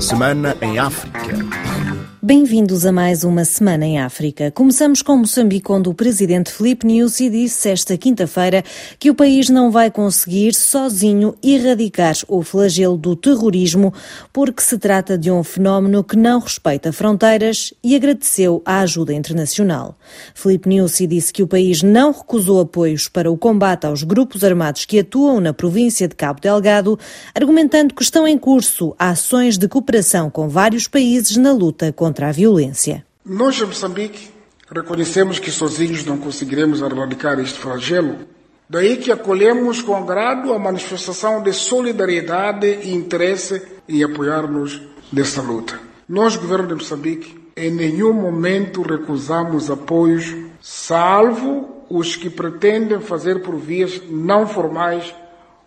Semana em África. Bem-vindos a mais uma Semana em África. Começamos com Moçambique, onde o presidente Filipe Nyusi disse esta quinta-feira que o país não vai conseguir sozinho erradicar o flagelo do terrorismo, porque se trata de um fenómeno que não respeita fronteiras e agradeceu a ajuda internacional. Filipe Nyusi disse que o país não recusou apoios para o combate aos grupos armados que atuam na província de Cabo Delgado, argumentando que estão em curso ações de cooperação com vários países na luta contra contra a violência. Nós, em Moçambique, reconhecemos que sozinhos não conseguiremos erradicar este flagelo. Daí que acolhemos com agrado a manifestação de solidariedade e interesse em apoiar-nos nesta luta. Nós, governo de Moçambique, em nenhum momento recusamos apoios, salvo os que pretendem fazer por vias não formais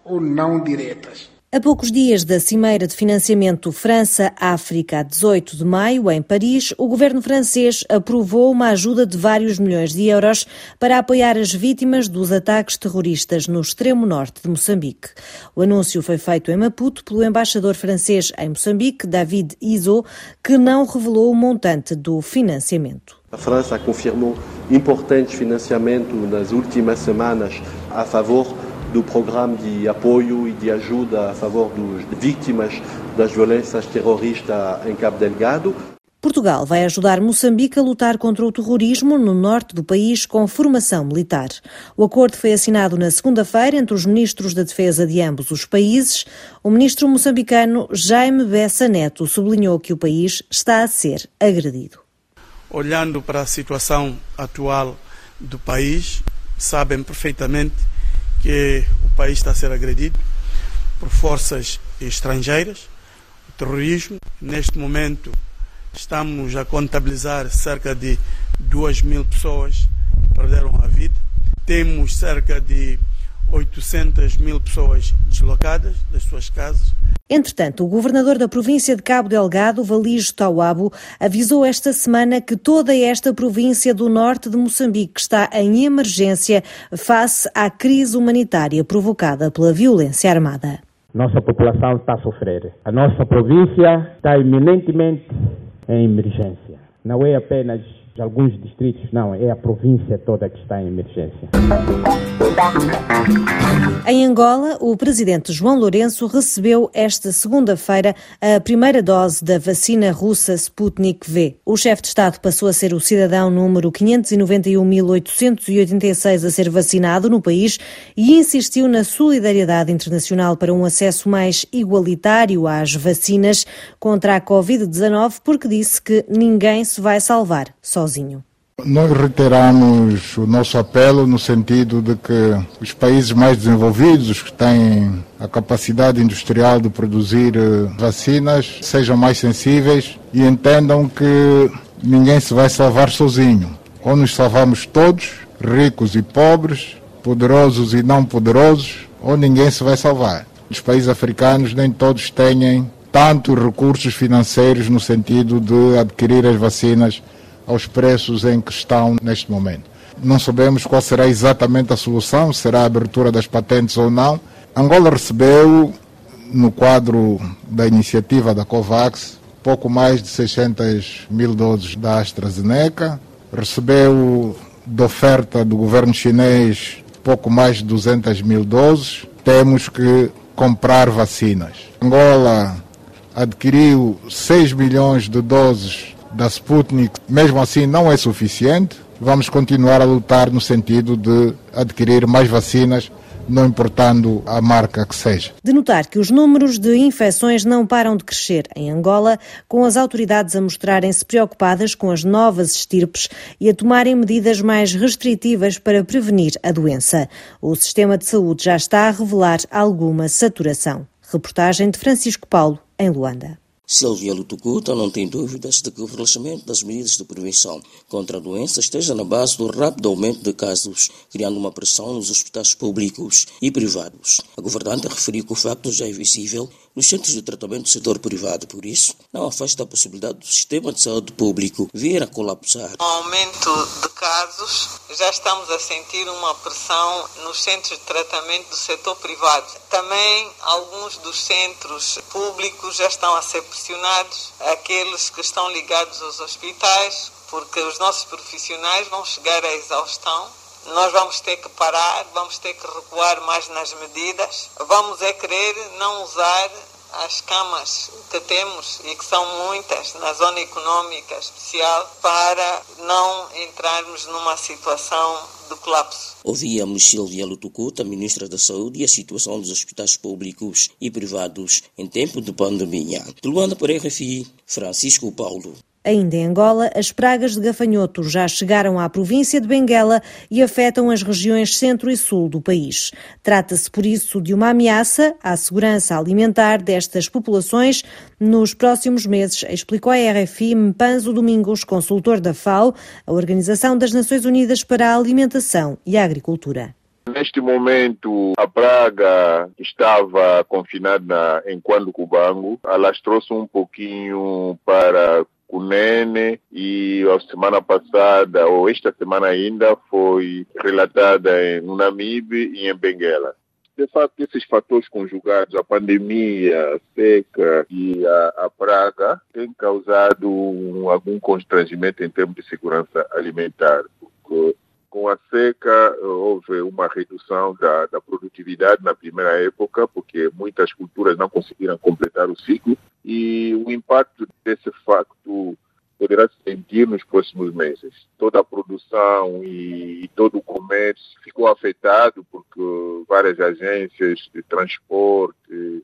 ou não diretas. A poucos dias da Cimeira de Financiamento França-África, a 18 de maio, em Paris, o governo francês aprovou uma ajuda de vários milhões de euros para apoiar as vítimas dos ataques terroristas no extremo norte de Moçambique. O anúncio foi feito em Maputo pelo embaixador francês em Moçambique, David Iso, que não revelou o montante do financiamento. A França confirmou importante financiamento nas últimas semanas a favor do programa de apoio e de ajuda a favor das vítimas das violências terroristas em Cabo Delgado. Portugal vai ajudar Moçambique a lutar contra o terrorismo no norte do país com formação militar. O acordo foi assinado na segunda-feira entre os ministros da Defesa de ambos os países. O ministro moçambicano Jaime Bessa Neto sublinhou que o país está a ser agredido. Olhando para a situação atual do país, sabem perfeitamente que o país está a ser agredido por forças estrangeiras, o terrorismo. Neste momento estamos a contabilizar cerca de 2 mil pessoas que perderam a vida. Temos cerca de 800 mil pessoas deslocadas das suas casas. Entretanto, o governador da província de Cabo Delgado, Valijo Tauabo, avisou esta semana que toda esta província do norte de Moçambique está em emergência face à crise humanitária provocada pela violência armada. Nossa população está a sofrer. A nossa província está eminentemente em emergência. Não é apenas de alguns distritos, não, é a província toda que está em emergência. Em Angola, o presidente João Lourenço recebeu esta segunda-feira a primeira dose da vacina russa Sputnik V. O chefe de Estado passou a ser o cidadão número 591.886 a ser vacinado no país e insistiu na solidariedade internacional para um acesso mais igualitário às vacinas contra a Covid-19, porque disse que ninguém se vai salvar sozinho. Nós reiteramos o nosso apelo no sentido de que os países mais desenvolvidos, os que têm a capacidade industrial de produzir eh, vacinas, sejam mais sensíveis e entendam que ninguém se vai salvar sozinho. Ou nos salvamos todos, ricos e pobres, poderosos e não poderosos, ou ninguém se vai salvar. Os países africanos nem todos têm tantos recursos financeiros no sentido de adquirir as vacinas aos preços em que estão neste momento. Não sabemos qual será exatamente a solução, será a abertura das patentes ou não. Angola recebeu, no quadro da iniciativa da COVAX, pouco mais de 600 mil doses da AstraZeneca, recebeu de oferta do governo chinês pouco mais de 200 mil doses. Temos que comprar vacinas. Angola adquiriu 6 milhões de doses da Sputnik, mesmo assim não é suficiente. Vamos continuar a lutar no sentido de adquirir mais vacinas não importando a marca que seja. De notar que os números de infecções não param de crescer em Angola, com as autoridades a mostrarem-se preocupadas com as novas estirpes e a tomarem medidas mais restritivas para prevenir a doença. O sistema de saúde já está a revelar alguma saturação. Reportagem de Francisco Paulo, em Luanda. Silvia Lutucuta não tem dúvidas de que o relaxamento das medidas de prevenção contra a doença esteja na base do rápido aumento de casos, criando uma pressão nos hospitais públicos e privados. A governante referiu que o facto já é visível nos centros de tratamento do setor privado. Por isso, não afasta a possibilidade do sistema de saúde público vir a colapsar. O aumento de casos, já estamos a sentir uma pressão nos centros de tratamento do setor privado. Também alguns dos centros públicos já estão a ser pressionados, aqueles que estão ligados aos hospitais, porque os nossos profissionais vão chegar à exaustão nós vamos ter que parar, vamos ter que recuar mais nas medidas, vamos é querer não usar as camas que temos e que são muitas na zona econômica especial para não entrarmos numa situação de colapso. Ouvíamos Silvia Lutucuta, ministra da Saúde, e a situação dos hospitais públicos e privados em tempo de pandemia. De Luanda para RFI, Francisco Paulo. Ainda em Angola, as pragas de gafanhoto já chegaram à província de Benguela e afetam as regiões centro e sul do país. Trata-se, por isso, de uma ameaça à segurança alimentar destas populações nos próximos meses, explicou a RFI Mpanzo Domingos, consultor da FAO, a Organização das Nações Unidas para a Alimentação e a Agricultura. Neste momento, a praga estava confinada em Quando Cubango, alastrou-se um pouquinho para Cunene e a semana passada, ou esta semana ainda, foi relatada em Namibe e em Benguela. De fato, esses fatores conjugados, a pandemia, a seca e a, a praga, têm causado um, algum constrangimento em termos de segurança alimentar. Porque com a seca houve uma redução da, da, produtividade na primeira época, porque muitas culturas não conseguiram completar o ciclo, e o impacto desse facto poderá se sentir nos próximos meses. Toda a produção e, todo o comércio ficou afetado porque várias agências de transporte,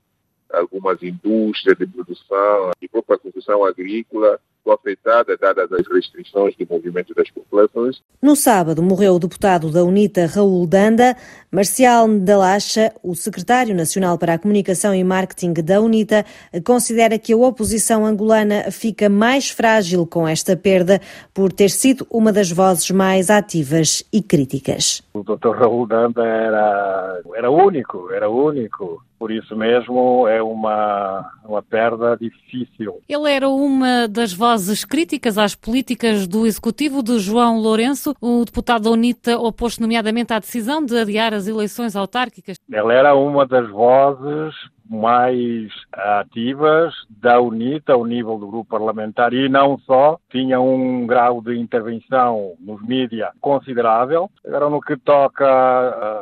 algumas indústrias de produção e própria construção agrícola ficou afetada, dadas as restrições de movimento das populações. No sábado morreu o deputado da UNITA, Raul Danda. Marcial Dalacha, o secretário nacional para a comunicação e marketing da UNITA, considera que a oposição angolana fica mais frágil com esta perda por ter sido uma das vozes mais ativas e críticas. O Dr. Raul Danda era, era único, era único. Por isso mesmo é uma, uma perda difícil. Ele era uma das vozes críticas às políticas do executivo de João Lourenço. O deputado UNITA opôs nomeadamente à decisão de adiar as eleições autárquicas. Ele era uma das vozes mais ativas da UNITA ao nível do grupo parlamentar e não só, tinha um grau de intervenção nos mídias considerável. Agora, no que toca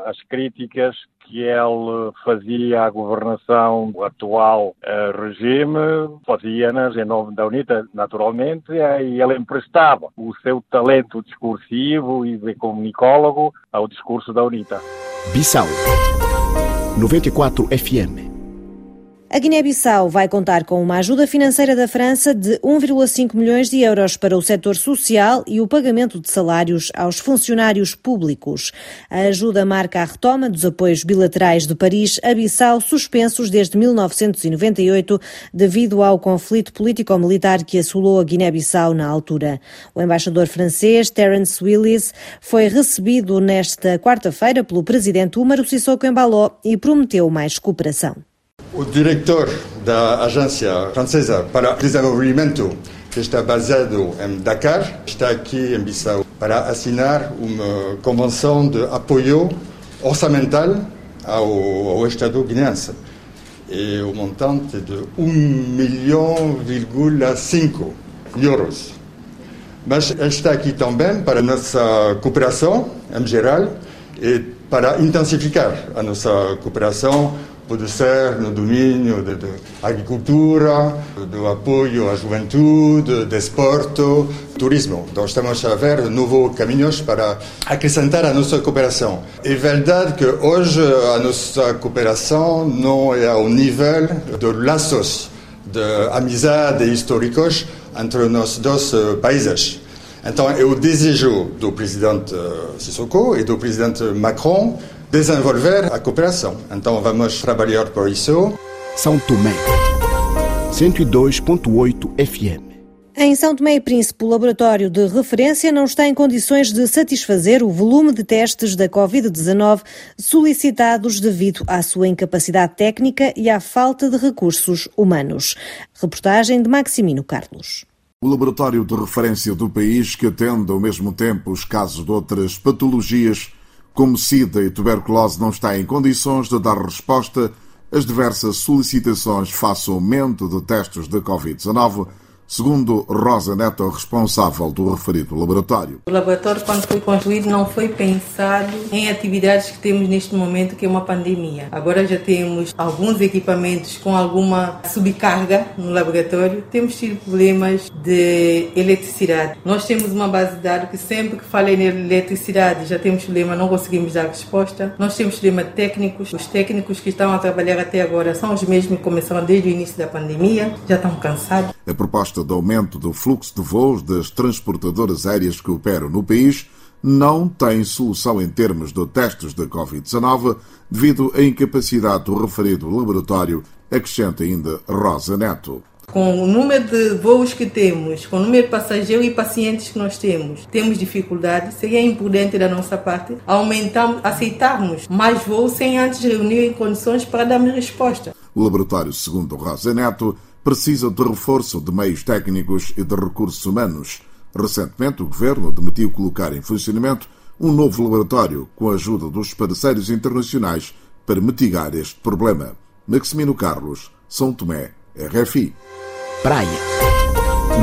às críticas que ele fazia à governação do atual uh, regime, fazia-nas em nome da UNITA, naturalmente, e ele emprestava o seu talento discursivo e de comunicólogo ao discurso da UNITA. Bissau 94 FM a Guiné-Bissau vai contar com uma ajuda financeira da França de 1,5 milhões de euros para o setor social e o pagamento de salários aos funcionários públicos. A ajuda marca a retoma dos apoios bilaterais de Paris a Bissau, suspensos desde 1998 devido ao conflito político-militar que assolou a Guiné-Bissau na altura. O embaixador francês Terence Willis foi recebido nesta quarta-feira pelo presidente Umaro Sissoko Embaló e prometeu mais cooperação. O diretor da Agência Francesa para Desenvolvimento, que está baseado em Dakar, está aqui em Bissau para assinar uma convenção de apoio orçamental ao, ao Estado guineense. E o montante de 1 milhão, 5 euros. Mas está aqui também para nossa cooperação em geral e para intensificar a nossa cooperação pode ser no domínio da agricultura, do apoio à juventude, desporto, turismo. Então estamos a ver novos caminhos para acrescentar a nossa cooperação. É verdade que hoje a nossa cooperação não é ao nível de laços de amizade históricos entre os dois países. Então, é o desejo do presidente Sissoko e do presidente Macron desenvolver a cooperação. Então vamos trabalhar por isso. São Tomé, 102.8 FM. Em São Tomé e Príncipe, o laboratório de referência não está em condições de satisfazer o volume de testes da Covid-19 solicitados devido à sua incapacidade técnica e à falta de recursos humanos. Reportagem de Maximino Carlos. O laboratório de referência do país, que atende ao mesmo tempo os casos de outras patologias, como SIDA e tuberculose, não está em condições de dar resposta às diversas solicitações face ao aumento de testes de Covid-19 segundo Rosa Neto, responsável do referido laboratório. O laboratório, quando foi construído, não foi pensado em atividades que temos neste momento, que é uma pandemia. Agora já temos alguns equipamentos com alguma subcarga no laboratório. Temos tido problemas de eletricidade. Nós temos uma base de dados que sempre que fala em eletricidade já temos problema, não conseguimos dar resposta. Nós temos problema técnicos. Os técnicos que estão a trabalhar até agora são os mesmos que começaram desde o início da pandemia, já estão cansados. A proposta de aumento do fluxo de voos das transportadoras aéreas que operam no país não tem solução em termos de testes da Covid-19 devido à incapacidade do referido laboratório, acrescenta ainda Rosa Neto. Com o número de voos que temos, com o número de passageiros e pacientes que nós temos, temos dificuldade. Seria imprudente da nossa parte aumentar, aceitarmos mais voos sem antes reunir em condições para darmos resposta. O laboratório, segundo Rosa Neto, precisa de reforço de meios técnicos e de recursos humanos. Recentemente, o governo demitiu colocar em funcionamento um novo laboratório com a ajuda dos parceiros internacionais para mitigar este problema. Maximino Carlos, São Tomé, RFI. Praia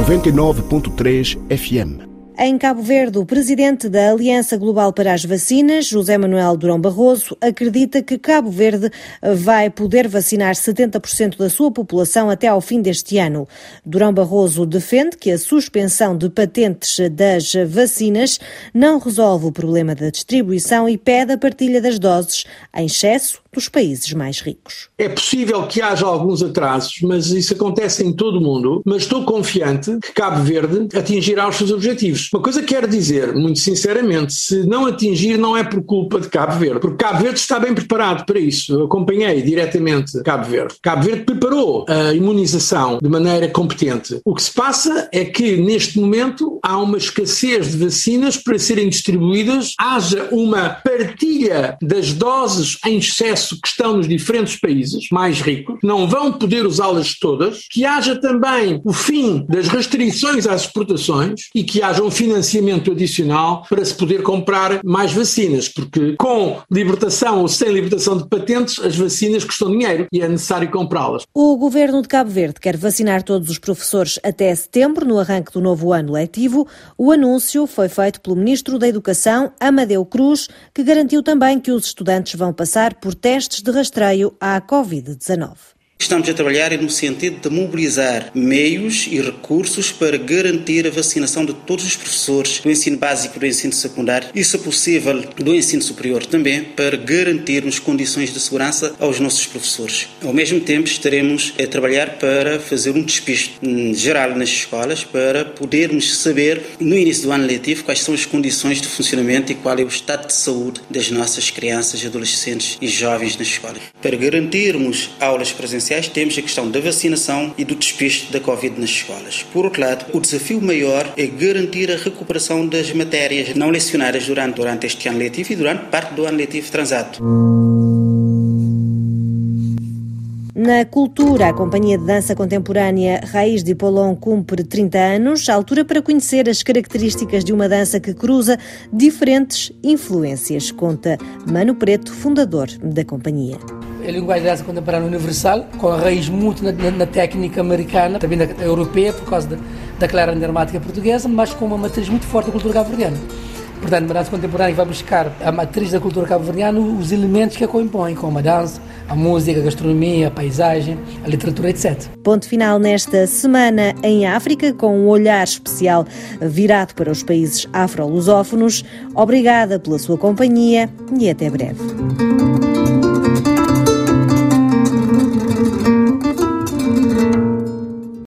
99.3 FM em Cabo Verde, o presidente da Aliança Global para as Vacinas, José Manuel Durão Barroso, acredita que Cabo Verde vai poder vacinar 70% da sua população até ao fim deste ano. Durão Barroso defende que a suspensão de patentes das vacinas não resolve o problema da distribuição e pede a partilha das doses em excesso dos países mais ricos. É possível que haja alguns atrasos, mas isso acontece em todo o mundo. Mas estou confiante que Cabo Verde atingirá os seus objetivos. Uma coisa quero dizer, muito sinceramente, se não atingir, não é por culpa de Cabo Verde, porque Cabo Verde está bem preparado para isso. Eu acompanhei diretamente Cabo Verde. Cabo Verde preparou a imunização de maneira competente. O que se passa é que, neste momento, há uma escassez de vacinas para serem distribuídas, haja uma partilha das doses em excesso que estão nos diferentes países mais ricos, não vão poder usá-las todas, que haja também o fim das restrições às exportações e que haja um financiamento adicional para se poder comprar mais vacinas, porque com libertação ou sem libertação de patentes, as vacinas custam dinheiro e é necessário comprá-las. O governo de Cabo Verde quer vacinar todos os professores até setembro, no arranque do novo ano letivo. O anúncio foi feito pelo ministro da Educação, Amadeu Cruz, que garantiu também que os estudantes vão passar por testes testes de rastreio à Covid-19. Estamos a trabalhar no sentido de mobilizar meios e recursos para garantir a vacinação de todos os professores do ensino básico e do ensino secundário e, se possível, do ensino superior também, para garantirmos condições de segurança aos nossos professores. Ao mesmo tempo, estaremos a trabalhar para fazer um despiste geral nas escolas para podermos saber, no início do ano letivo, quais são as condições de funcionamento e qual é o estado de saúde das nossas crianças, adolescentes e jovens nas escolas. Para garantirmos aulas presenciais temos a questão da vacinação e do despiste da Covid nas escolas. Por outro lado, o desafio maior é garantir a recuperação das matérias não lecionadas durante, durante este ano letivo e durante parte do ano letivo transado. Na cultura, a Companhia de Dança Contemporânea Raiz de Polon cumpre 30 anos, altura para conhecer as características de uma dança que cruza diferentes influências, conta Mano Preto, fundador da companhia a linguagem dança contemporânea universal, com raiz muito na, na, técnica americana, também na europeia, por causa da, da clara dramática portuguesa, mas com uma matriz muito forte da cultura cabo-verdiana. Portanto, a dança contemporânea vai buscar a matriz da cultura cabo-verdiana, os elementos que a compõem, como a dança, a música, a gastronomia, a paisagem, a literatura, etc. Ponto final nesta semana em África, com um olhar especial virado para os países afro-lusófonos. Obrigada pela sua companhia e até breve.